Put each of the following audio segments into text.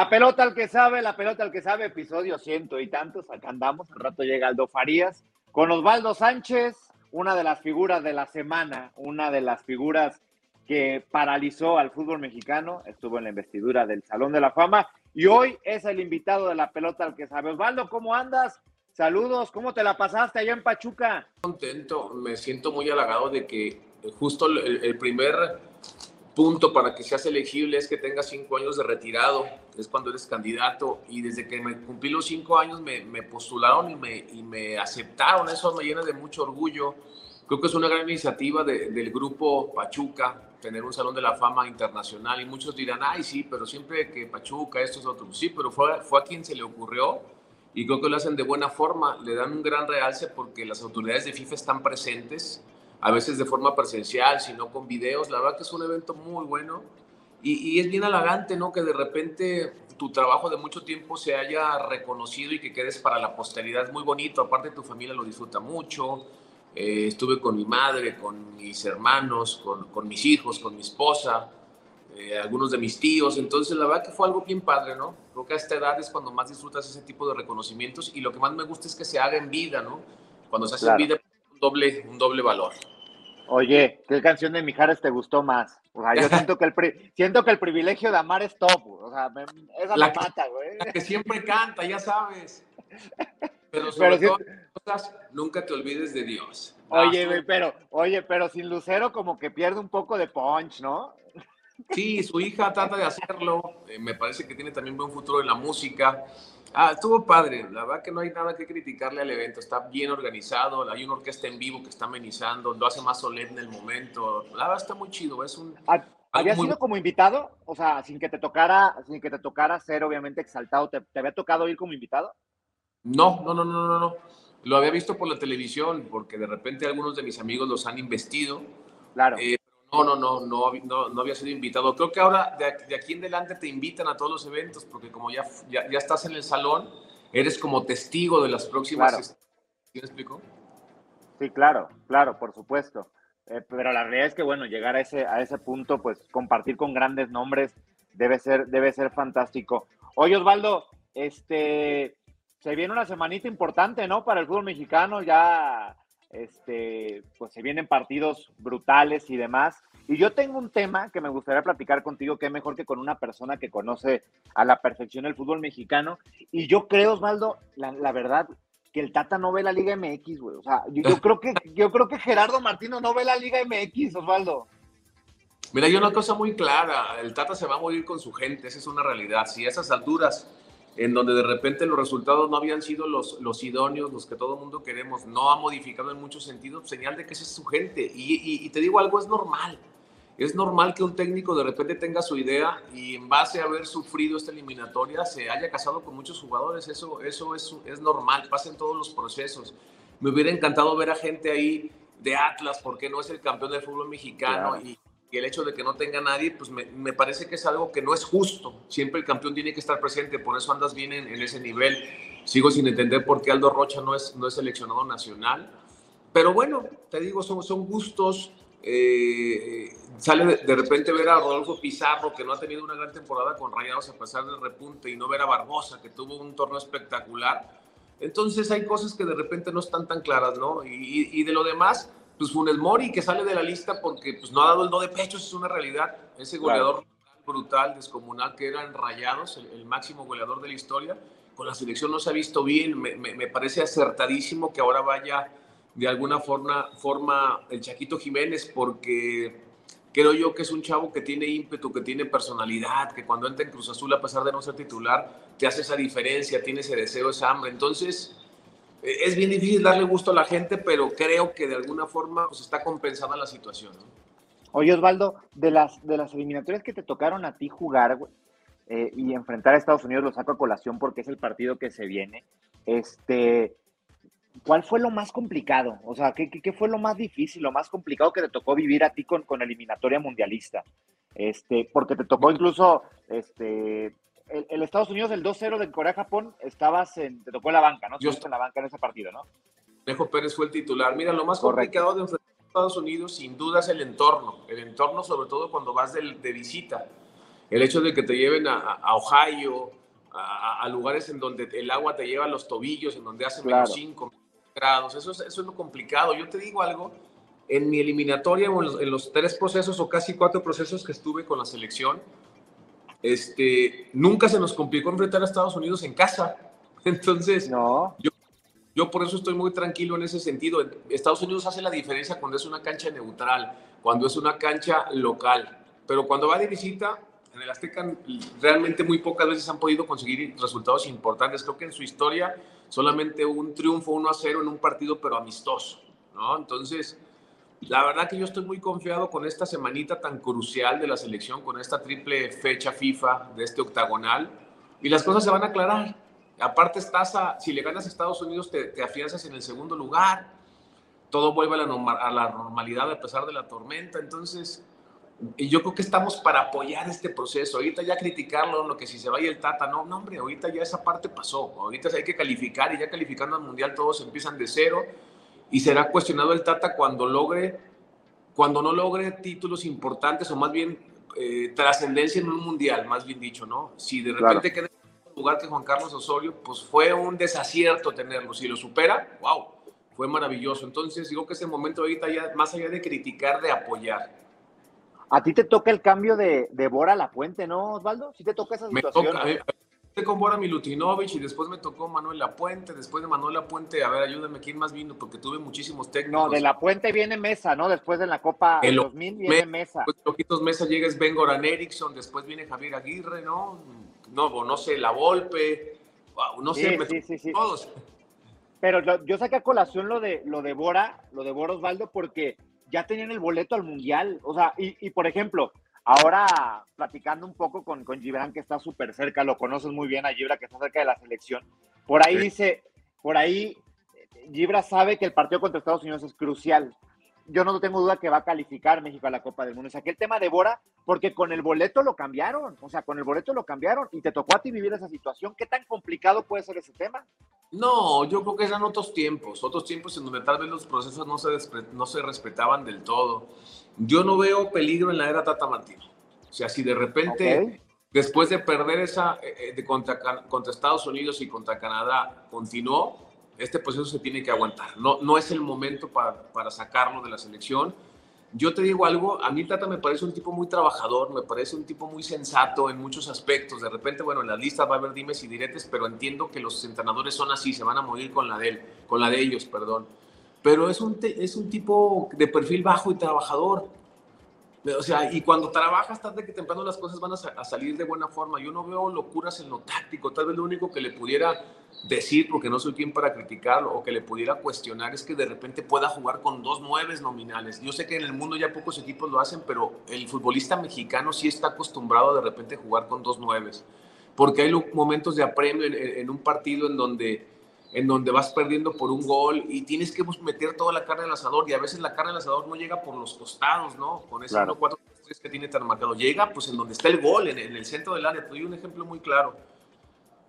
La pelota al que sabe, la pelota al que sabe, episodio ciento y tantos, acá andamos, al rato llega Aldo Farías, con Osvaldo Sánchez, una de las figuras de la semana, una de las figuras que paralizó al fútbol mexicano, estuvo en la investidura del Salón de la Fama y hoy es el invitado de la pelota al que sabe. Osvaldo, ¿cómo andas? Saludos, ¿cómo te la pasaste allá en Pachuca? Contento, me siento muy halagado de que justo el, el primer punto para que seas elegible es que tengas cinco años de retirado, es cuando eres candidato. Y desde que me cumplí los cinco años me, me postularon y me, y me, aceptaron. Eso me llena de mucho orgullo. Creo que es una gran iniciativa de, del grupo Pachuca, tener un Salón de la Fama internacional. Y muchos dirán, ay, sí, pero siempre que Pachuca, esto es otro. Sí, pero fue, fue a quien se le ocurrió. Y creo que lo hacen de buena forma, le dan un gran realce porque las autoridades de FIFA están presentes a veces de forma presencial, sino con videos. La verdad que es un evento muy bueno y, y, es bien halagante, ¿no? Que de repente tu trabajo de mucho tiempo se haya reconocido y que quedes para la posteridad. Es muy bonito, aparte tu familia lo disfruta mucho. Eh, estuve con mi madre, con mis hermanos, con, con mis hijos, con mi esposa, eh, algunos de mis tíos. Entonces, la verdad que fue algo bien padre, ¿no? Creo que a esta edad es cuando más disfrutas ese tipo de reconocimientos y lo que más me gusta es que se haga en vida, ¿no? Cuando se hace Claro. en vida, doble, un doble valor. Oye, ¿qué canción de Mijares te gustó más? O sea, yo siento que el, pri- siento que el privilegio de amar es top, o sea, me- esa La me que- mata, güey. La que siempre canta, ya sabes. Pero sobre Pero cosas, nunca te olvides de Dios. Oye, güey, pero, oye, pero sin Lucero como que pierde un poco de punch, ¿no? Sí, su hija trata de hacerlo. eh, me parece que tiene también buen futuro en la música. Ah, estuvo padre. La verdad que no hay nada que criticarle al evento. Está bien organizado. Hay una orquesta en vivo que está amenizando. Lo hace más solemne el momento. La verdad está muy chido. Es un. ¿Ha- ¿Habías muy- sido como invitado? O sea, sin que te tocara, sin que te tocara ser obviamente exaltado, ¿te, te había tocado ir como invitado? No, no, no, no, no, no. Lo había visto por la televisión porque de repente algunos de mis amigos los han investido. Claro. Eh, no, no, no, no, hab- no, no había sido invitado. Creo que ahora de, aquí en adelante te invitan a todos los eventos porque como ya, ya, ya estás en el salón, eres como testigo de las próximas. Claro. ¿Sí me explico? Sí, claro, claro, por supuesto. Eh, pero la realidad es que, bueno, llegar a ese, a ese punto, pues compartir con grandes nombres debe ser, debe ser fantástico. Oye, Osvaldo, este, se viene una semanita importante, ¿no? Para el fútbol mexicano, ya, este, pues se vienen partidos brutales y demás. Y yo tengo un tema que me gustaría platicar contigo, que es mejor que con una persona que conoce a la perfección el fútbol mexicano. Y yo creo, Osvaldo, la, la verdad, que el Tata no ve la Liga MX, güey. O sea, yo, yo creo que yo creo que Gerardo Martino no ve la Liga MX, Osvaldo. Mira, hay una cosa muy clara. El Tata se va a morir con su gente. Esa es una realidad. Si a esas alturas, en donde de repente los resultados no habían sido los, los idóneos, los que todo el mundo queremos, no ha modificado en muchos sentidos, señal de que esa es su gente. Y, y- y te digo algo, es normal. Es normal que un técnico de repente tenga su idea y en base a haber sufrido esta eliminatoria se haya casado con muchos jugadores. Eso, eso es, es normal, pasa en todos los procesos. Me hubiera encantado ver a gente ahí de Atlas, porque no es el campeón del fútbol mexicano Claro. y, y el hecho de que no tenga nadie, pues me, me parece que es algo que no es justo. Siempre el campeón tiene que estar presente, por eso andas bien en, ese nivel. Sigo sin entender por qué Aldo Rocha no es, no es seleccionado nacional. Pero bueno, te digo, son, son gustos. eh, sale de, repente ver a Rodolfo Pizarro, que no ha tenido una gran temporada con Rayados a pesar del repunte, y no ver a Barbosa, que tuvo un torneo espectacular. Entonces hay cosas que de repente no están tan claras, ¿no? Y de lo demás, pues Funes Mori, que sale de la lista porque pues, no ha dado el do de pecho, es una realidad. Ese goleador brutal, descomunal, que era en Rayados, el, el máximo goleador de la historia, con la selección no se ha visto bien. Me, me- me parece acertadísimo que ahora vaya de alguna forma, forma el Chaquito Jiménez, porque creo yo que es un chavo que tiene ímpetu, que tiene personalidad, que cuando entra en Cruz Azul, a pesar de no ser titular, te hace esa diferencia, tiene ese deseo, esa hambre. Entonces, es bien difícil darle gusto a la gente, pero creo que de alguna forma pues, está compensada la situación. Oye, Osvaldo, de las, de las eliminatorias que te tocaron a ti jugar eh, y enfrentar a Estados Unidos, lo saco a colación porque es el partido que se viene. Este, ¿Cuál fue lo más complicado? O sea, ¿qué, ¿qué, fue lo más difícil, lo más complicado que te tocó vivir a ti con, con eliminatoria mundialista? Este, porque te tocó incluso este, el, Estados Unidos, el 2-0 de Corea-Japón, estabas en, te tocó en la banca, ¿no? Yo en la banca en ese partido, ¿no? Dejo Pérez fue el titular. Mira, lo más complicado de enfrentar a Estados Unidos, sin duda, es el entorno. El entorno, sobre todo cuando vas de, de visita. El hecho de que te lleven a, a Ohio, a, a, lugares en donde el agua te lleva a los tobillos, en donde hace menos 5 grados. Eso es, eso es lo complicado. Yo te digo algo, en mi eliminatoria, en los, en los tres procesos o casi cuatro procesos que estuve con la selección, este, nunca se nos complicó enfrentar a Estados Unidos en casa. Entonces, no. yo, yo por eso estoy muy tranquilo en ese sentido. Estados Unidos hace la diferencia cuando es una cancha neutral, cuando es una cancha local. Pero cuando va de visita, en el Azteca realmente muy pocas veces han podido conseguir resultados importantes. Creo que en su historia solamente un triunfo 1 a 0 en un partido, pero amistoso. ¿no? Entonces, la verdad que yo estoy muy confiado con esta semanita tan crucial de la selección, con esta triple fecha FIFA de este octagonal, y las cosas se van a aclarar. Aparte, estás a, si le ganas a Estados Unidos, te, te afianzas en el segundo lugar, todo vuelve a la, a la normalidad a pesar de la tormenta, entonces yo creo que estamos para apoyar este proceso. Ahorita ya criticarlo, lo que si se vaya el Tata, no, no, hombre, ahorita ya esa parte pasó. Ahorita hay que calificar y ya calificando al Mundial todos empiezan de cero y será cuestionado el Tata cuando logre, cuando no logre títulos importantes o más bien eh, trascendencia en un mundial, más bien dicho, ¿no? Si de repente queda en el lugar que Juan Carlos Osorio, pues fue un desacierto tenerlo. Si lo supera, wow, fue maravilloso. Entonces digo que es el momento ahorita ya, más allá de criticar, de apoyar. A ti te toca el cambio de, de Bora a la Puente, ¿no, Osvaldo? ¿Sí te toca esa situación? Me toca, con Bora Milutinovich y después me tocó Manuel Lapuente, después de Manuel Lapuente, a ver, ayúdame, ¿quién más vino? Porque tuve muchísimos técnicos. No, de La Puente viene Mesa, ¿no? Después de la Copa el 2000 viene Mesa. Después poquitos Mesa llega Ben Goran Eriksson, después viene Javier Aguirre, ¿no? No, no sé, La Volpe, no sé, sí, sí, sí, todos. Pero yo saqué a colación lo de, lo de Bora, lo de Bora Osvaldo, porque ya tenían el boleto al Mundial. O sea, y, y por ejemplo, Ahora, platicando un poco con, con Gibran, que está súper cerca, lo conoces muy bien a Gibran, que está cerca de la selección. Por ahí dice, por ahí, Gibran sabe que el partido contra Estados Unidos es crucial. Yo no tengo duda que va a calificar México a la Copa del Mundo. O sea, que el tema de Bora, porque con el boleto lo cambiaron. O sea, con el boleto lo cambiaron y te tocó a ti vivir esa situación. ¿Qué tan complicado puede ser ese tema? No, yo creo que eran otros tiempos, otros tiempos en donde tal vez los procesos no se, no se respetaban del todo yo no veo peligro en la era Tata Martino. O sea, si de repente, después de perder esa eh, eh, de contra, contra, Estados Unidos y contra Canadá, continuó, este proceso se tiene que aguantar. No, no es el momento para, para sacarlo de la selección. Yo te digo algo, a mí Tata me parece un tipo muy trabajador, me parece un tipo muy sensato en muchos aspectos. De repente, bueno, en la lista va a haber dimes y diretes, pero entiendo que los entrenadores son así, se van a morir con la de él, con la de ellos, perdón pero es un, es un tipo de perfil bajo y trabajador. O sea, y cuando trabajas tarde que temprano las cosas van a, salir de buena forma. Yo no veo locuras en lo táctico. Tal vez lo único que le pudiera decir, porque no soy quien para criticarlo, o que le pudiera cuestionar es que de repente pueda jugar con dos nueves nominales. Yo sé que en el mundo ya pocos equipos lo hacen, pero el futbolista mexicano sí está acostumbrado de repente a jugar con dos nueves. Porque hay momentos de apremio en un partido en donde en donde vas perdiendo por un gol y tienes que meter toda la carne al asador y a veces la carne al asador no llega por los costados, ¿no? Con ese 1, 4, 3 que tiene tan marcado. Llega pues en donde está el gol, en, el centro del área. Te doy un ejemplo muy claro.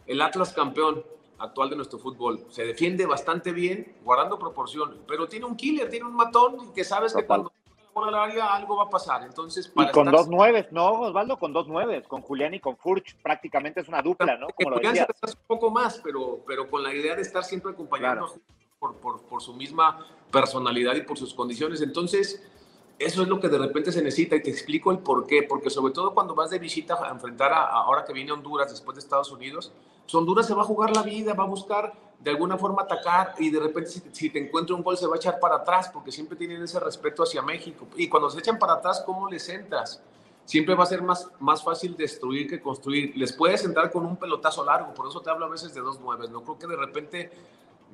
El Atlas campeón actual de nuestro fútbol se defiende bastante bien, guardando proporción, pero tiene un killer, tiene un matón que sabes que cuando por el área algo va a pasar. Entonces, para y con dos nueves, ¿no, Osvaldo? Con dos nueves, con Julián y con Furch, prácticamente es una dupla, ¿no? Como lo un poco más, pero, pero con la idea de estar siempre acompañando por, por, por, su misma personalidad y por sus condiciones. Entonces, eso es lo que de repente se necesita y te explico el por qué. Porque sobre todo cuando vas de visita a enfrentar a, ahora que viene Honduras después de Estados Unidos, Honduras se va a jugar la vida, va a buscar de alguna forma atacar y de repente si, te encuentra un gol se va a echar para atrás porque siempre tienen ese respeto hacia México. Y cuando se echan para atrás, ¿cómo les entras? Siempre va a ser más, más fácil destruir que construir. Les puedes entrar con un pelotazo largo, por eso te hablo a veces de dos nueves. No creo que de repente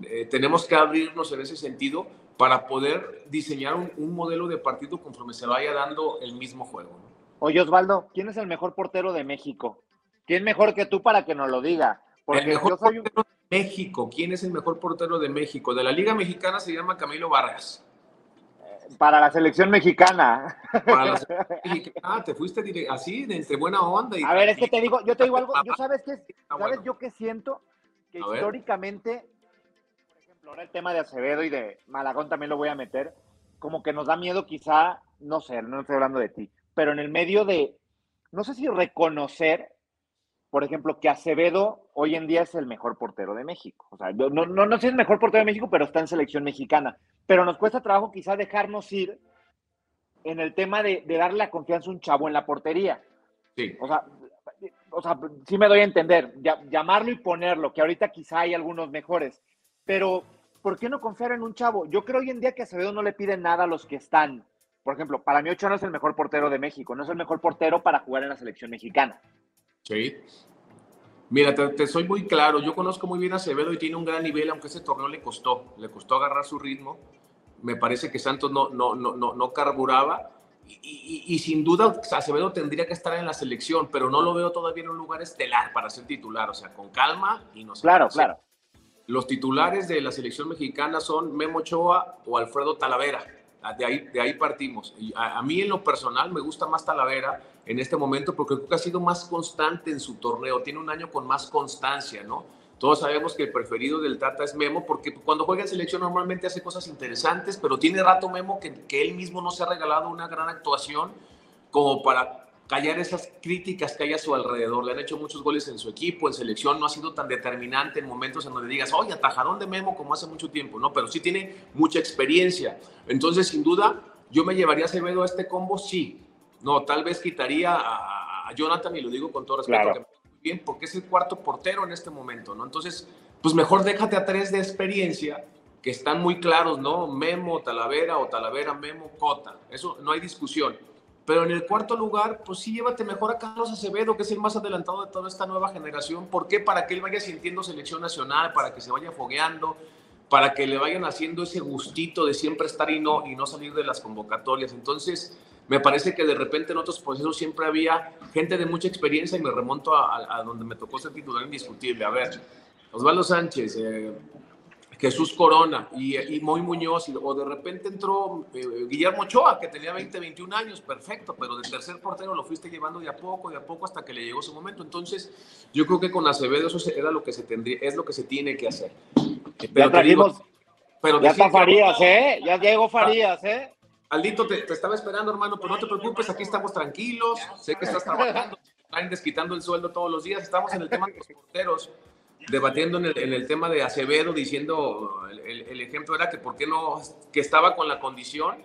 eh, tenemos que abrirnos en ese sentido para poder diseñar un, modelo de partido conforme se vaya dando el mismo juego. Oye, Osvaldo, ¿quién es el mejor portero de México? ¿Quién mejor que tú para que nos lo diga? Porque el mejor portero de México, ¿quién es el mejor portero de México? De la Liga Mexicana se llama Camilo Vargas. Para la selección mexicana. Para la selección mexicana. Ah, te fuiste así, de entre buena onda. Y a ver, es que te digo, yo te digo algo, yo sabes qué, sabes yo qué siento, que históricamente, por ejemplo, ahora el tema de Acevedo y de Malagón también lo voy a meter, como que nos da miedo quizá, no sé, no estoy hablando de ti, pero en el medio de, no sé si reconocer, por ejemplo, que Acevedo hoy en día es el mejor portero de México. O sea, no, no, no sé si es el mejor portero de México, pero está en selección mexicana. Pero nos cuesta trabajo quizá dejarnos ir en el tema de, darle la confianza a un chavo en la portería. Sí. O sea, o sea, sí me doy a entender, llamarlo y ponerlo, que ahorita quizá hay algunos mejores, pero ¿por qué no confiar en un chavo? Yo creo hoy en día que Acevedo no le piden nada a los que están. Por ejemplo, para mí Ochoa no es el mejor portero de México, no es el mejor portero para jugar en la selección mexicana. Sí. Mira, te, soy muy claro, yo conozco muy bien a Acevedo y tiene un gran nivel, aunque ese torneo le costó, le costó agarrar su ritmo. Me parece que Santos no, no, no, no, no carburaba y, sin duda Acevedo tendría que estar en la selección, pero no lo veo todavía en un lugar estelar para ser titular, o sea, con calma y no sé. Claro, claro. Los titulares de la selección mexicana son Memo Ochoa o Alfredo Talavera. Ah, de ahí, de ahí partimos. Y a, a, mí en lo personal me gusta más Talavera en este momento porque que ha sido más constante en su torneo, tiene un año con más constancia, ¿no? Todos sabemos que el preferido del Tata es Memo, porque cuando juega en selección normalmente hace cosas interesantes, pero tiene rato Memo que, que él mismo no se ha regalado una gran actuación como para callar esas críticas que hay a su alrededor. Le han hecho muchos goles en su equipo, en selección, no ha sido tan determinante en momentos en donde digas, oye, atajadón de Memo como hace mucho tiempo, ¿no? Pero sí tiene mucha experiencia. Entonces, sin duda, yo me llevaría a Acevedo a este combo, sí. No, tal vez quitaría a, Jonathan, y lo digo con todo respeto, bien, porque es el cuarto portero en este momento, ¿no? Entonces, pues mejor déjate a tres de experiencia que están muy claros, ¿no? Memo, Talavera o Talavera, Memo, Cota. Eso no hay discusión. Pero en el cuarto lugar, pues sí, llévate mejor a Carlos Acevedo, que es el más adelantado de toda esta nueva generación. ¿Por qué? Para que él vaya sintiendo selección nacional, para que se vaya fogueando, para que le vayan haciendo ese gustito de siempre estar y no, y no salir de las convocatorias. Entonces, me parece que de repente en otros procesos siempre había gente de mucha experiencia y me remonto a, donde me tocó ser titular indiscutible. A ver, Osvaldo Sánchez, eh, Jesús Corona y, y Moy Muñoz, o de repente entró eh, Guillermo Ochoa, que tenía 20, 21 años, perfecto, pero de tercer portero lo fuiste llevando de a poco, de a poco hasta que le llegó su momento. Entonces, yo creo que con Acevedo eso era lo que se tendría, es lo que se tiene que hacer. Pero ya pero ya está Farías, ¿eh? Ya llegó Farías, ¿eh? Aldito, te, estaba esperando, hermano, pero no te preocupes, aquí estamos tranquilos. Sé que estás trabajando, están desquitando el sueldo todos los días. Estamos en el tema de los porteros, debatiendo en el, tema de Acevedo, diciendo el, ejemplo era que por qué no, que estaba con la condición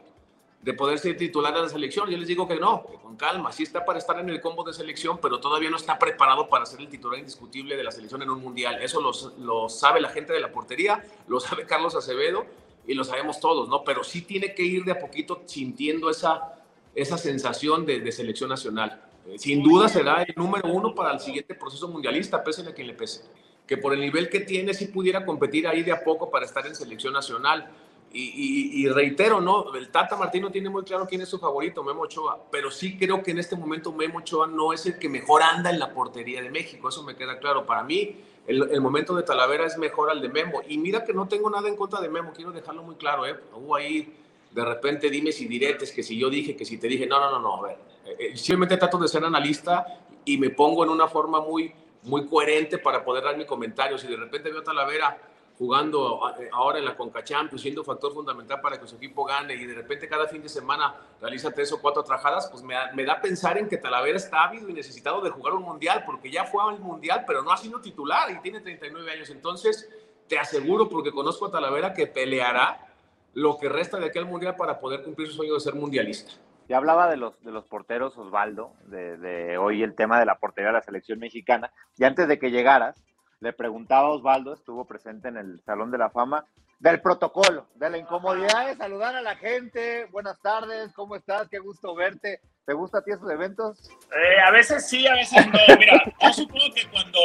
de poder ser titular de la selección. Yo les digo que no, con calma, sí está para estar en el combo de selección, pero todavía no está preparado para ser el titular indiscutible de la selección en un mundial. Eso lo sabe la gente de la portería, lo sabe Carlos Acevedo y lo sabemos todos, ¿no? Pero sí tiene que ir de a poquito sintiendo esa, esa sensación de, selección nacional. Eh, sin duda será el número uno para el siguiente proceso mundialista, pese a quien le pese. Que por el nivel que tiene, sí pudiera competir ahí de a poco para estar en selección nacional. Y, reitero, ¿no? El Tata Martino tiene muy claro quién es su favorito, Memo Ochoa, pero sí creo que en este momento Memo Ochoa no es el que mejor anda en la portería de México, eso me queda claro. Para mí, el, momento de Talavera es mejor al de Memo. Y mira que no tengo nada en contra de Memo, quiero dejarlo muy claro, ¿eh? Hubo ahí de repente dime si diretes, que si yo dije, que si te dije, no, no, no, no, a ver. Eh, eh, simplemente trato de ser analista y me pongo en una forma muy, muy coherente para poder dar mi comentario. Si de repente veo a Talavera jugando ahora en la Conca Champions, siendo factor fundamental para que su equipo gane y de repente cada fin de semana realiza tres o cuatro trajadas, pues me, me da pensar en que Talavera está ávido y necesitado de jugar un mundial, porque ya fue al mundial, pero no ha sido titular y tiene 39 años. Entonces, te aseguro, porque conozco a Talavera, que peleará lo que resta de aquel mundial para poder cumplir su sueño de ser mundialista. Ya hablaba de los, de los porteros, Osvaldo, de, de hoy el tema de la portería de la selección mexicana. Y antes de que llegaras, le preguntaba a Osvaldo, estuvo presente en el Salón de la Fama, del protocolo, de la incomodidad de saludar a la gente. Buenas tardes, ¿cómo estás? Qué gusto verte. ¿Te gusta a ti esos eventos? Eh, a veces sí, a veces no. Mira, yo supongo que cuando,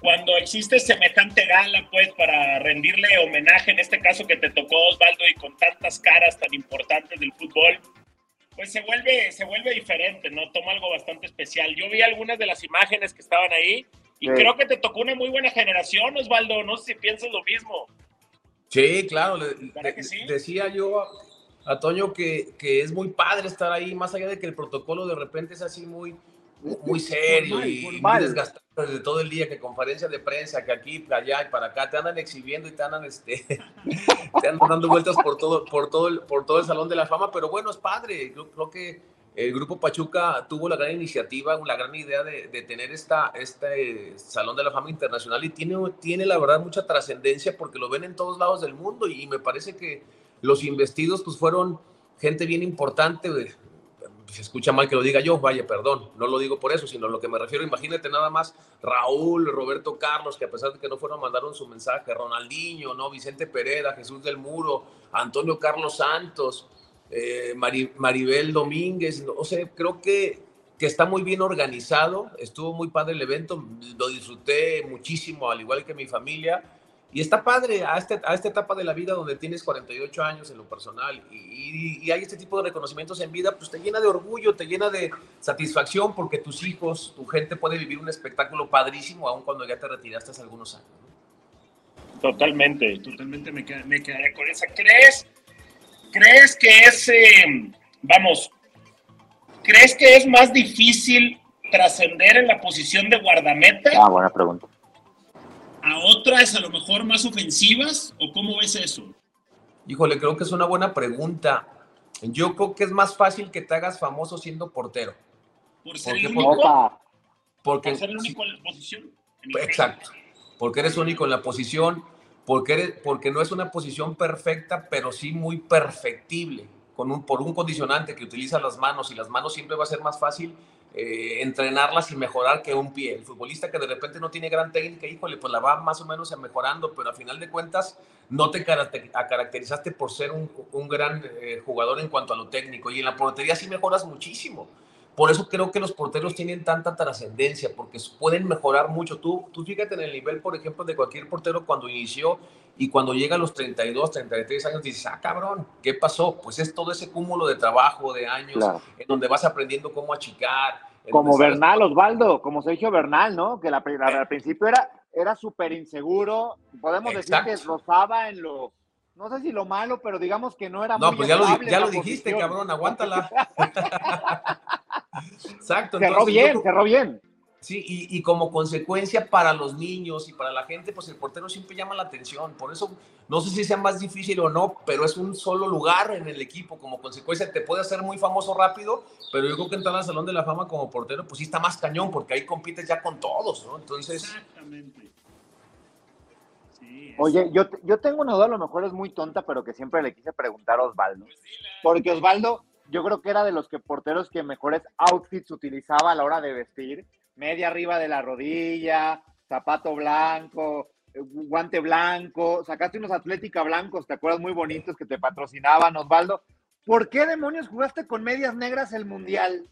cuando existe semejante gala, pues, para rendirle homenaje, en este caso que te tocó Osvaldo y con tantas caras tan importantes del fútbol, pues se vuelve, se vuelve diferente, ¿no? Toma algo bastante especial. Yo vi algunas de las imágenes que estaban ahí y creo que te tocó una muy buena generación, Osvaldo. No sé si piensas lo mismo. Sí, claro. Decía yo a, Toño que, que, es muy padre estar ahí, más allá de que el protocolo de repente es así muy, muy serio y muy desgastante desde todo el día, que conferencia de prensa, que aquí, allá y para acá, te andan exhibiendo y te andan, este, te andan dando vueltas por todo, por, todo el, por todo el Salón de la Fama, pero bueno, es padre. Yo creo que el Grupo Pachuca tuvo la gran iniciativa, la gran idea de, tener esta, este Salón de la Fama Internacional y tiene, tiene la verdad mucha trascendencia porque lo ven en todos lados del mundo y, y me parece que los investidos pues fueron gente bien importante, se escucha mal que lo diga yo, vaya, perdón, no lo digo por eso, sino lo que me refiero, imagínate nada más Raúl, Roberto Carlos, que a pesar de que no fueron, mandaron su mensaje, Ronaldinho, ¿no? Vicente Pereda, Jesús del Muro, Antonio Carlos Santos, eh, Maribel Domínguez, o sea, creo que, que está muy bien organizado, estuvo muy padre el evento, lo disfruté muchísimo, al igual que mi familia, y está padre a, este, a esta etapa de la vida donde tienes 48 años en lo personal y, hay este tipo de reconocimientos en vida, pues te llena de orgullo, te llena de satisfacción porque tus hijos, tu gente puede vivir un espectáculo padrísimo aun cuando ya te retiraste hace algunos años. Totalmente, totalmente me, quedaré con esa. ¿Crees, crees que es, eh, vamos, crees que es más difícil trascender en la posición de guardameta? Ah, buena pregunta a otras a lo mejor más ofensivas o cómo ves eso? Híjole, creo que es una buena pregunta. Yo creo que es más fácil que te hagas famoso siendo portero. Por ser el único. Porque, por ser el único en la posición. exacto. Porque eres único en la posición, porque, porque no es una posición perfecta, pero sí muy perfectible. Con un, por un condicionante que utiliza las manos y las manos siempre va a ser más fácil eh, entrenarlas y mejorar que un pie. El futbolista que de repente no tiene gran técnica, híjole, pues la va más o menos mejorando, pero a final de cuentas no te caracterizaste por ser un, un gran eh, jugador en cuanto a lo técnico. Y en la portería sí mejoras muchísimo. Por eso creo que los porteros tienen tanta trascendencia, porque pueden mejorar mucho. Tú, tú fíjate en el nivel, por ejemplo, de cualquier portero cuando inició y cuando llega a los 32, 33 años, dices, ah, cabrón, ¿qué pasó? Pues es todo ese cúmulo de trabajo, de años, en donde vas aprendiendo cómo achicar. Como Bernal, Osvaldo, como Sergio Bernal, ¿no? Que la, al principio era, era súper inseguro. Podemos decir que rozaba en lo, no sé si lo malo, pero digamos que no era no, pues ya lo, ya lo dijiste, cabrón, aguántala. Exacto. Cerró bien, cerró bien. Sí, y, como consecuencia para los niños y para la gente, pues el portero siempre llama la atención. Por eso, no sé si sea más difícil o no, pero es un solo lugar en el equipo. Como consecuencia, te puede hacer muy famoso rápido, pero yo creo que entrar al Salón de la Fama como portero, pues sí está más cañón, porque ahí compites ya con todos, ¿no? Entonces. Exactamente. Oye, yo, yo tengo una duda, a lo mejor es muy tonta, pero que siempre le quise preguntar a Osvaldo. Porque Osvaldo, yo creo que era de los que porteros que mejores outfits utilizaba a la hora de vestir media arriba de la rodilla, zapato blanco, eh, guante blanco, sacaste unos Atlética blancos, ¿te acuerdas? Muy bonitos que te patrocinaban, Osvaldo. ¿Por qué demonios jugaste con medias negras el Mundial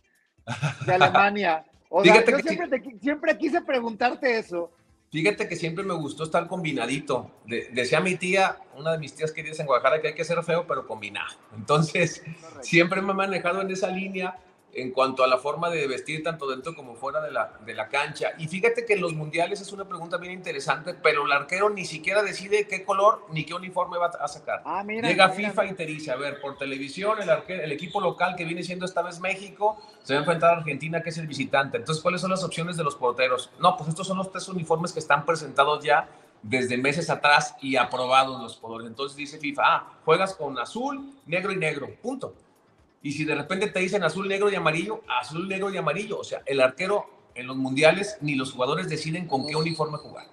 de Alemania? O sea, yo siempre, siempre quise preguntarte eso. Fíjate que siempre me gustó estar combinadito. decía mi tía, una de mis tías queridas en Guadalajara, que hay que ser feo, pero combinado. Entonces, siempre me he manejado en esa línea en cuanto a la forma de vestir tanto dentro como fuera de la, de la cancha. Y fíjate que en los mundiales es una pregunta bien interesante, pero el arquero ni siquiera decide qué color ni qué uniforme va a sacar. Ah, Llega FIFA y te dice, a ver, por televisión el, el equipo local que viene siendo esta vez México se va a enfrentar a Argentina, que es el visitante. Entonces, ¿cuáles son las opciones de los porteros? No, pues estos son los tres uniformes que están presentados ya desde meses atrás y aprobados los colores. Entonces dice FIFA, ah, juegas con azul, negro y negro, punto. Y si de repente te dicen azul, negro y amarillo, azul, negro y amarillo. O sea, el arquero en los mundiales ni los jugadores deciden con qué uniforme jugar.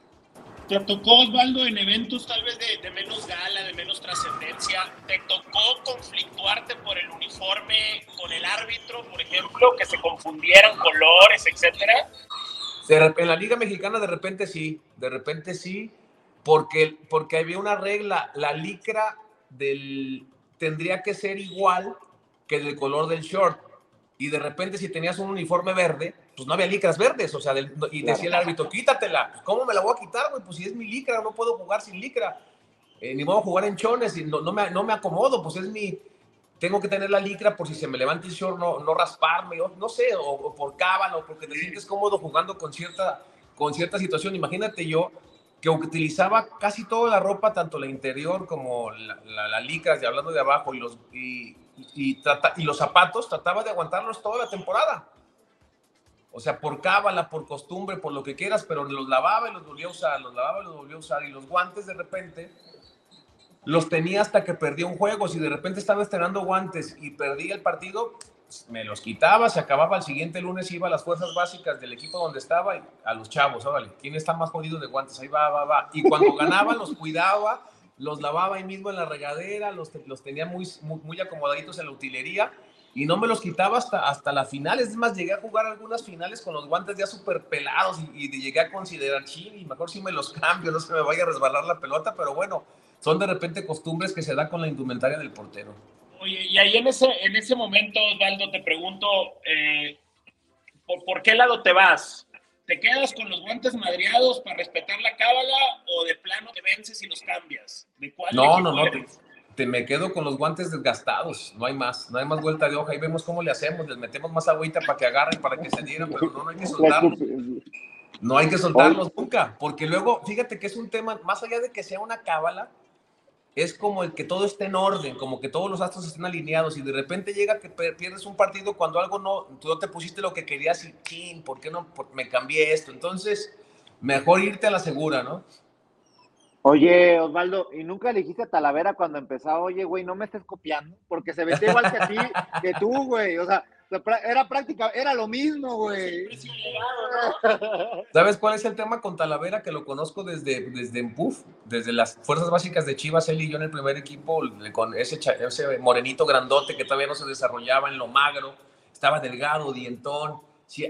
¿Te tocó, Osvaldo, en eventos tal vez de, menos gala, de menos trascendencia? ¿Te tocó conflictuarte por el uniforme con el árbitro, por ejemplo, que se confundieran colores, etcétera? en la Liga Mexicana de repente sí, de repente sí, porque, porque había una regla, la licra del, tendría que ser igual que del color del short. y de repente si tenías un uniforme verde, pues no había licras verdes, o sea, y decía el árbitro, quítatela, pues, ¿cómo me la voy a quitar, güey? Pues si es mi licra, no puedo jugar sin licra, eh, ni a jugar en chones, y no, no, me, no me acomodo, pues es mi, tengo que tener la licra por si se me levanta el short, no, no rasparme, no sé, o, por cábala, o porque te sientes cómodo jugando con cierta, con cierta situación. Imagínate yo que utilizaba casi toda la ropa, tanto la interior como la, la, licra, y hablando de abajo, y los, y, y, los zapatos, trataba de aguantarlos toda la temporada. O sea, por cábala, por costumbre, por lo que quieras, pero los lavaba y los volvía a usar, los lavaba y los volvía a usar. Y los guantes de repente los tenía hasta que perdía un juego. Si de repente estaba estrenando guantes y perdía el partido, me los quitaba, se acababa el siguiente lunes, iba a las fuerzas básicas del equipo donde estaba y a los chavos, órale, ¿quién está más jodido de guantes? Ahí va, va, va. Y cuando ganaba, los cuidaba los lavaba ahí mismo en la regadera, los, los tenía muy, muy, acomodaditos en la utilería y no me los quitaba hasta, hasta la final. Es más, llegué a jugar algunas finales con los guantes ya súper pelados y, llegué a considerar, y mejor si me los cambio, no se me vaya a resbalar la pelota, pero bueno, son de repente costumbres que se da con la indumentaria del portero. Oye, y ahí en ese, en ese momento, Osvaldo, te pregunto, eh, ¿por, ¿por qué lado te vas? ¿Te quedas con los guantes madreados para respetar la cábala o de plano te vences y los cambias? ¿De cuál no, no, no, te, me quedo con los guantes desgastados, no hay más, no hay más vuelta de hoja, ahí vemos cómo le hacemos, les metemos más agüita para que agarren, para que se dieran, pero no, no hay que soltarlos. No hay que soltarlos nunca, porque luego, fíjate que es un tema, más allá de que sea una cábala, es como el que todo esté en orden, como que todos los astros estén alineados y de repente llega que pierdes un partido cuando algo no, tú no te pusiste lo que querías y, ¡chin! ¿por qué no me cambié esto? Entonces, mejor irte a la segura, ¿no? Oye, Osvaldo, ¿y nunca le dijiste a Talavera cuando empezaba, oye, güey, no me estés copiando? Porque se vestía igual que a ti, que tú, güey. O sea, era práctica, era lo mismo, güey. ¿Sabes cuál es el tema con Talavera? Que lo conozco desde, desde Puff, desde las fuerzas básicas de Chivas, él y yo en el primer equipo, con ese, ese morenito grandote que todavía no se desarrollaba en lo magro, estaba delgado, dientón,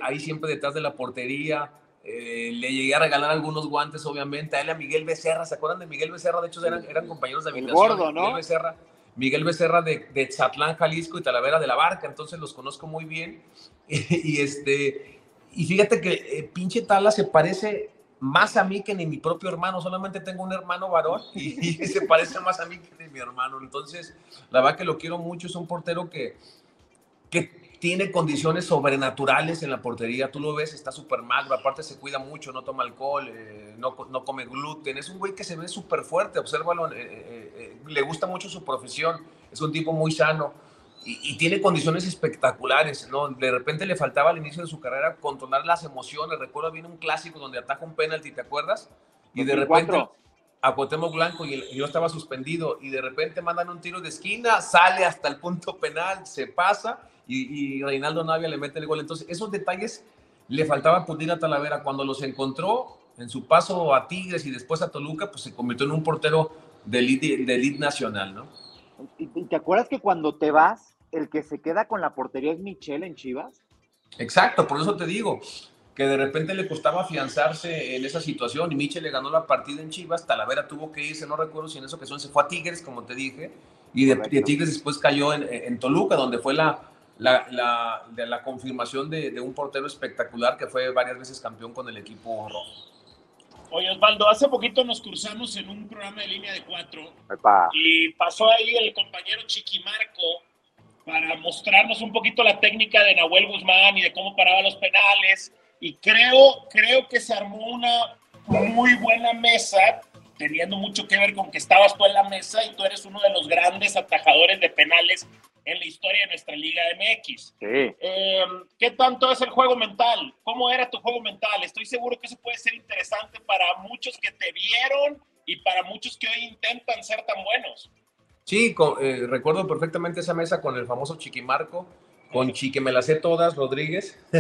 ahí siempre detrás de la portería. Eh, le llegué a regalar algunos guantes, obviamente, a él a Miguel Becerra, ¿se acuerdan de Miguel Becerra? De hecho, eran, eran compañeros de habitación. gordo, ¿no? Miguel Becerra Miguel Becerra de, de Zatlán, Jalisco y Talavera de la Barca, entonces los conozco muy bien. Y, este, y fíjate que eh, pinche Tala se parece más a mí que ni mi propio hermano, solamente tengo un hermano varón y, se parece más a mí que ni mi hermano. Entonces, la verdad que lo quiero mucho, es un portero que, que tiene condiciones sobrenaturales en la portería. Tú lo ves, está súper magro, aparte se cuida mucho, no toma alcohol, eh, no, no, come gluten. Es un güey que se ve súper fuerte, obsérvalo, eh, eh, le gusta mucho su profesión, es un tipo muy sano y, tiene condiciones espectaculares. ¿no? De repente le faltaba al inicio de su carrera controlar las emociones. Recuerdo bien un clásico donde ataja un penalti, ¿te acuerdas? Y de repente a Cuauhtémoc Blanco y, yo estaba suspendido y de repente mandan un tiro de esquina, sale hasta el punto penal, se pasa y, Reinaldo Navia le mete el gol. Entonces, esos detalles le faltaba pulir a Talavera. Cuando los encontró en su paso a Tigres y después a Toluca, pues se convirtió en un portero de elite, nacional, ¿no? ¿Y te acuerdas que cuando te vas, el que se queda con la portería es Michel en Chivas? Exacto, por eso te digo que de repente le costaba afianzarse en esa situación y Michel le ganó la partida en Chivas, Talavera tuvo que irse, no recuerdo si en esa ocasión se fue a Tigres, como te dije, y de, Tigres después cayó en, Toluca, donde fue la, la, de la confirmación de, un portero espectacular que fue varias veces campeón con el equipo rojo. Oye, Osvaldo, hace poquito nos cruzamos en un programa de línea de cuatro y pasó ahí el compañero Chiquimarco para mostrarnos un poquito la técnica de Nahuel Guzmán y de cómo paraba los penales y creo, creo que se armó una muy buena mesa, teniendo mucho que ver con que estabas tú en la mesa y tú eres uno de los grandes atajadores de penales en la historia de nuestra Liga MX. Sí. Em, ¿Qué tanto es el juego mental? ¿Cómo era tu juego mental? Estoy seguro que eso puede ser interesante para muchos que te vieron y para muchos que hoy intentan ser tan buenos. Sí, eh, recuerdo perfectamente esa mesa con el famoso Chiquimarco con Chique me las sé todas, Rodríguez.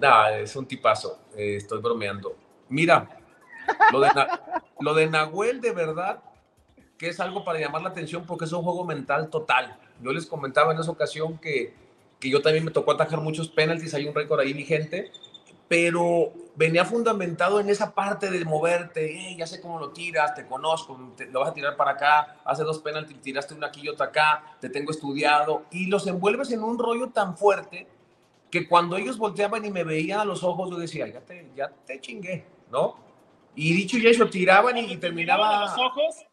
no, es un tipazo. Eh, estoy bromeando. Mira, lo de, lo de Nahuel de verdad que es algo para llamar la atención porque es un juego mental total. Yo les comentaba en esa ocasión que, que yo también me tocó atajar muchos penaltis, hay un récord ahí vigente, pero venía fundamentado en esa parte de moverte, ya sé cómo lo tiras, te conozco, lo vas a tirar para acá, hace dos penaltis, tiraste una aquí y otra acá, te tengo estudiado, y los envuelves en un rollo tan fuerte que cuando ellos volteaban y me veían a los ojos, yo decía, ya te, ya te chingué, ¿no? Y dicho y hecho, tiraban y, y terminaba... los ojos?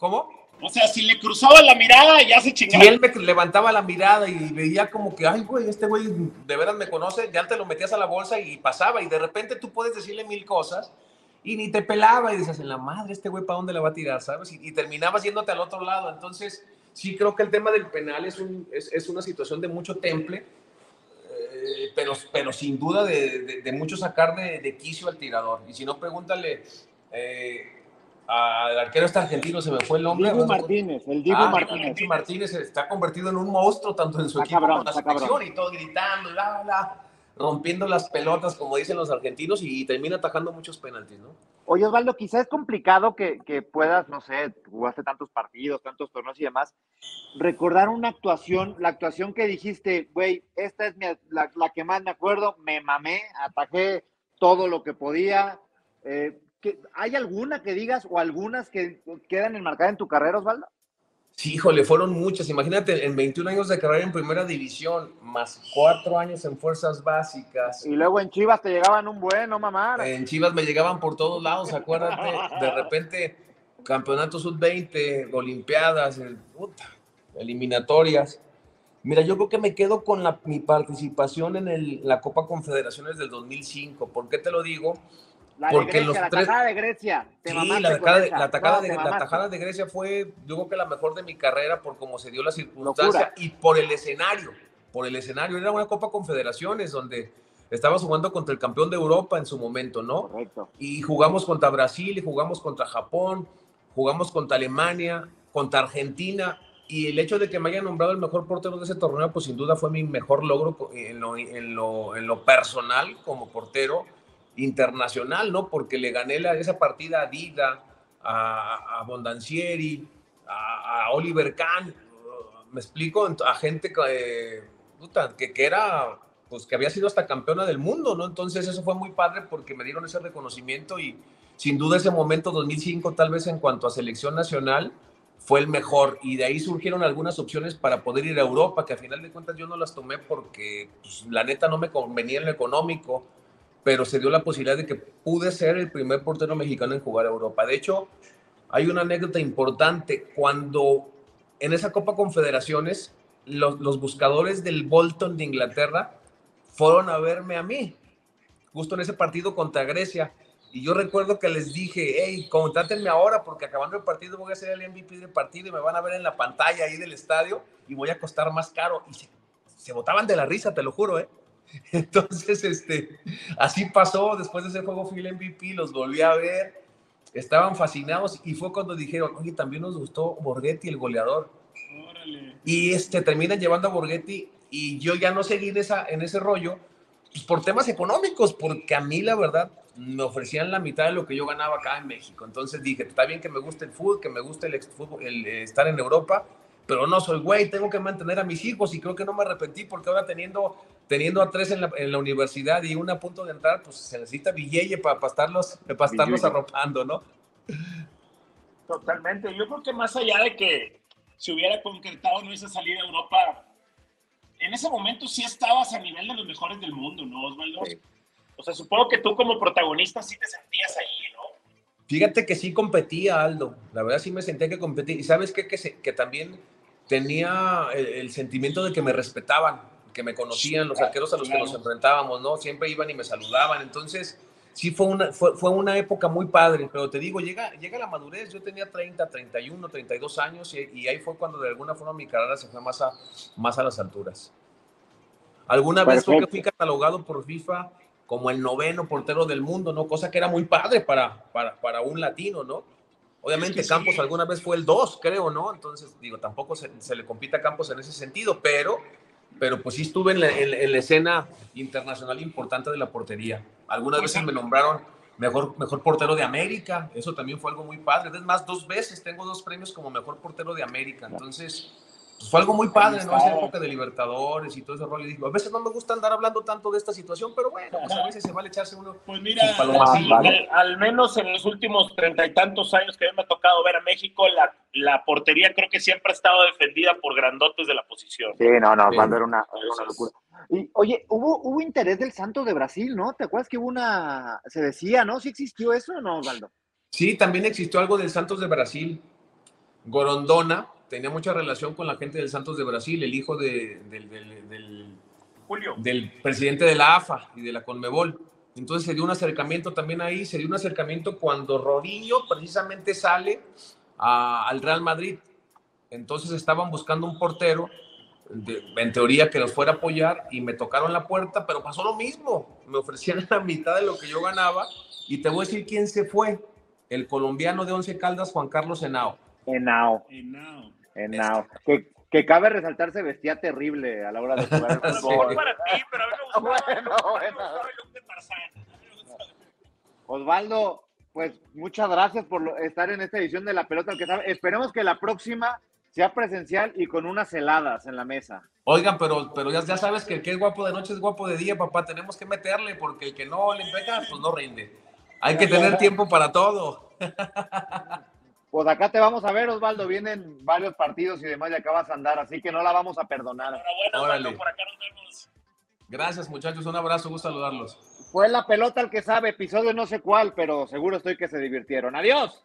¿Cómo? O sea, si le cruzaba la mirada, ya se chingaba. Si él me levantaba la mirada y veía como que, ay, güey, este güey de veras me conoce, ya te lo metías a la bolsa y pasaba. Y de repente tú puedes decirle mil cosas y ni te pelaba. Y dices, en la madre, este güey, ¿para dónde le va a tirar? ¿Sabes? Y, terminabas yéndote al otro lado. Entonces, sí creo que el tema del penal es, un, es, es una situación de mucho temple, eh, pero, pero sin duda de, de, de mucho sacar de, de, quicio al tirador. Y si no, pregúntale. Eh, al arquero este argentino se me fue el nombre. Dibu Martínez, el Dibu ah, Martínez. Dibu Martínez está convertido en un monstruo tanto en su equipo como en la selección y todo gritando, rompiendo las pelotas, como dicen los argentinos, y, termina atajando muchos penaltis, ¿no? Oye, Osvaldo, quizás es complicado que, que, puedas, no sé, jugaste tantos partidos, tantos torneos y demás, recordar una actuación, la actuación que dijiste, güey, esta es mi, la, la, que más me acuerdo, me mamé, atajé todo lo que podía, eh, ¿Hay alguna que digas o algunas que quedan enmarcadas en tu carrera, Osvaldo? Sí, híjole, fueron muchas. Imagínate, en 21 años de carrera en primera división, más cuatro años en fuerzas básicas. Y luego en Chivas te llegaban un bueno, mamá. En Chivas me llegaban por todos lados, acuérdate. De repente, campeonato sub-20, olimpiadas, puta, eliminatorias. Mira, yo creo que me quedo con la, mi participación en el, la Copa Confederaciones del 2005. ¿Por qué te lo digo? La porque de Grecia, los la tres... tajada de Grecia. Te sí, la, tajada de, la, tajada no, de, la tajada de Grecia fue, yo creo que la mejor de mi carrera por cómo se dio la circunstancia Locura. y por el escenario. Por el escenario. Era una Copa Confederaciones donde estabas jugando contra el campeón de Europa en su momento, ¿no? Correcto. Y jugamos contra Brasil, y jugamos contra Japón, jugamos contra Alemania, contra Argentina. Y el hecho de que me hayan nombrado el mejor portero de ese torneo, pues sin duda fue mi mejor logro en lo, en lo, en lo personal como portero internacional, ¿no? Porque le gané la, esa partida a Dida, a, a Bondancieri, a, a, Oliver Kahn, me explico, a gente que, que, que, era, pues que había sido hasta campeona del mundo, ¿no? Entonces eso fue muy padre porque me dieron ese reconocimiento y sin duda ese momento 2005 tal vez en cuanto a selección nacional fue el mejor y de ahí surgieron algunas opciones para poder ir a Europa que a final de cuentas yo no las tomé porque pues, la neta no me convenía en lo económico pero se dio la posibilidad de que pude ser el primer portero mexicano en jugar a Europa. De hecho, hay una anécdota importante. Cuando en esa Copa Confederaciones, los, buscadores del Bolton de Inglaterra fueron a verme a mí, justo en ese partido contra Grecia. Y yo recuerdo que les dije, hey, contrátenme ahora porque acabando el partido voy a ser el MVP del partido y me van a ver en la pantalla ahí del estadio y voy a costar más caro. Y se, se botaban de la risa, te lo juro, ¿eh? Entonces, este, así pasó, después de ese juego fui el MVP, los volví a ver, estaban fascinados y fue cuando dijeron, oye, también nos gustó Borghetti, el goleador. Órale. Y este, terminan llevando a Borghetti y yo ya no seguí en, esa, en ese rollo pues, por temas económicos, porque a mí la verdad me ofrecían la mitad de lo que yo ganaba acá en México. Entonces dije, está bien que me guste el fútbol, que me guste el, fútbol, el estar en Europa, pero no soy güey, tengo que mantener a mis hijos y creo que no me arrepentí porque ahora teniendo, teniendo a tres en la, en la universidad y una a punto de entrar, pues se necesita billete para, para estarlos, para estarlos arropando, ¿no? Totalmente. Yo creo que más allá de que se hubiera concretado no esa salida a Europa, en ese momento sí estabas a nivel de los mejores del mundo, ¿no, Osvaldo? Sí. O sea, supongo que tú como protagonista sí te sentías ahí, ¿no? Fíjate que sí competía, Aldo. La verdad sí me sentía que competía. Y sabes qué? Que, se, que también tenía el, el, sentimiento de que me respetaban, que me conocían, los arqueros a los que nos enfrentábamos, ¿no? Siempre iban y me saludaban. Entonces, sí fue una, fue, fue una época muy padre, pero te digo, llega, llega la madurez. Yo tenía 30, 31, 32 años y, y ahí fue cuando de alguna forma mi carrera se fue más a, más a las alturas. Alguna vez creo que fui catalogado por FIFA como el noveno portero del mundo, ¿no? Cosa que era muy padre para, para, para un latino, ¿no? Obviamente es que Campos sí. alguna vez fue el 2, creo, ¿no? Entonces, digo, tampoco se, se, le compite a Campos en ese sentido, pero, pero pues sí estuve en la, en, en la escena internacional importante de la portería. Algunas veces me nombraron mejor, mejor portero de América, eso también fue algo muy padre. Es más, dos veces tengo dos premios como mejor portero de América. Entonces, pues, fue algo muy padre, ¿no? Esa época de Libertadores y todo ese rol. Y digo, a veces no me gusta andar hablando tanto de esta situación, pero bueno, pues a veces se vale echarse uno. Pues mira, al, al, menos en los últimos treinta y tantos años que me ha tocado ver a México, la, la, portería creo que siempre ha estado defendida por grandotes de la posición. Sí, no, no, cuando era una, una locura. Y, oye, hubo, hubo interés del Santos de Brasil, ¿no? ¿Te acuerdas que hubo una, se decía, ¿no? ¿Sí existió eso o no, Osvaldo? Sí, también existió algo del Santos de Brasil. Gorondona tenía mucha relación con la gente del Santos de Brasil, el hijo de, del, del, Julio. del presidente de la AFA y de la Conmebol. Entonces se dio un acercamiento también ahí, se dio un acercamiento cuando Rodillo precisamente sale a, al Real Madrid. Entonces estaban buscando un portero en teoría que los fuera a apoyar y me tocaron la puerta, pero pasó lo mismo. Me ofrecían la mitad de lo que yo ganaba y te voy a decir quién se fue. El colombiano de Once Caldas, Juan Carlos Henao. Henao. Henao. Que, que, cabe resaltar, se vestía terrible a la hora de jugar el fútbol. para ti, pero a mí me Osvaldo, pues muchas gracias por estar en esta edición de La Pelota que sabe. Esperemos que la próxima sea presencial y con unas heladas en la mesa. Oigan, pero, pero ya, ya sabes que el que es guapo de noche es guapo de día, papá. Tenemos que meterle porque el que no le pega, pues no rinde. Hay que tener tiempo para todo. Pues acá te vamos a ver, Osvaldo. Vienen varios partidos y demás y acabas de andar, así que no la vamos a perdonar. Enhorabuena, por acá nos vemos. Gracias, muchachos. Un abrazo, gusto saludarlos. Fue la pelota el que sabe, episodio no sé cuál, pero seguro estoy que se divirtieron. Adiós.